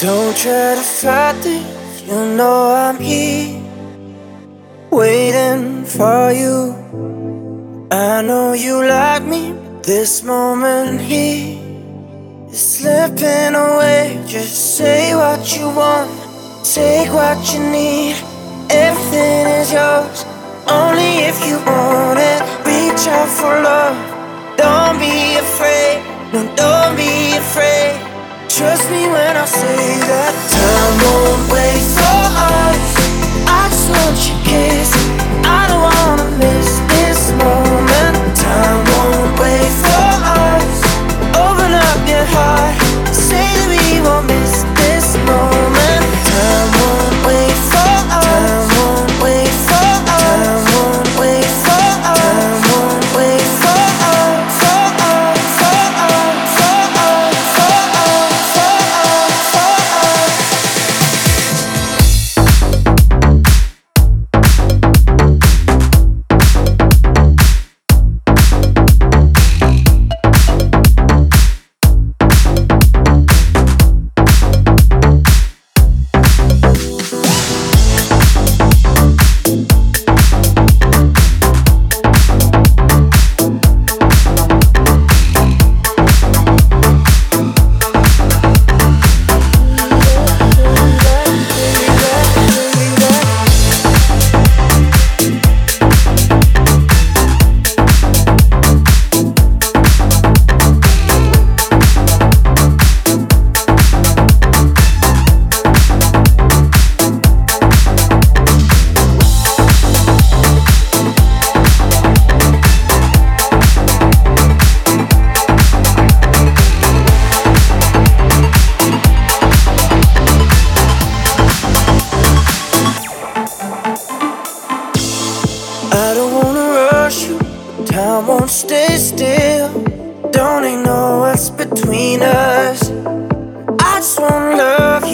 Don't try to fight this, you know I'm here, waiting for you. I know you like me, this moment here is slipping away. Just say what you want, take what you need. Everything is yours, only if you want it. Reach out for love, don't be Trust me when I say that. Time won't wait Time won't stay still. Don't even know what's between us. I just want love.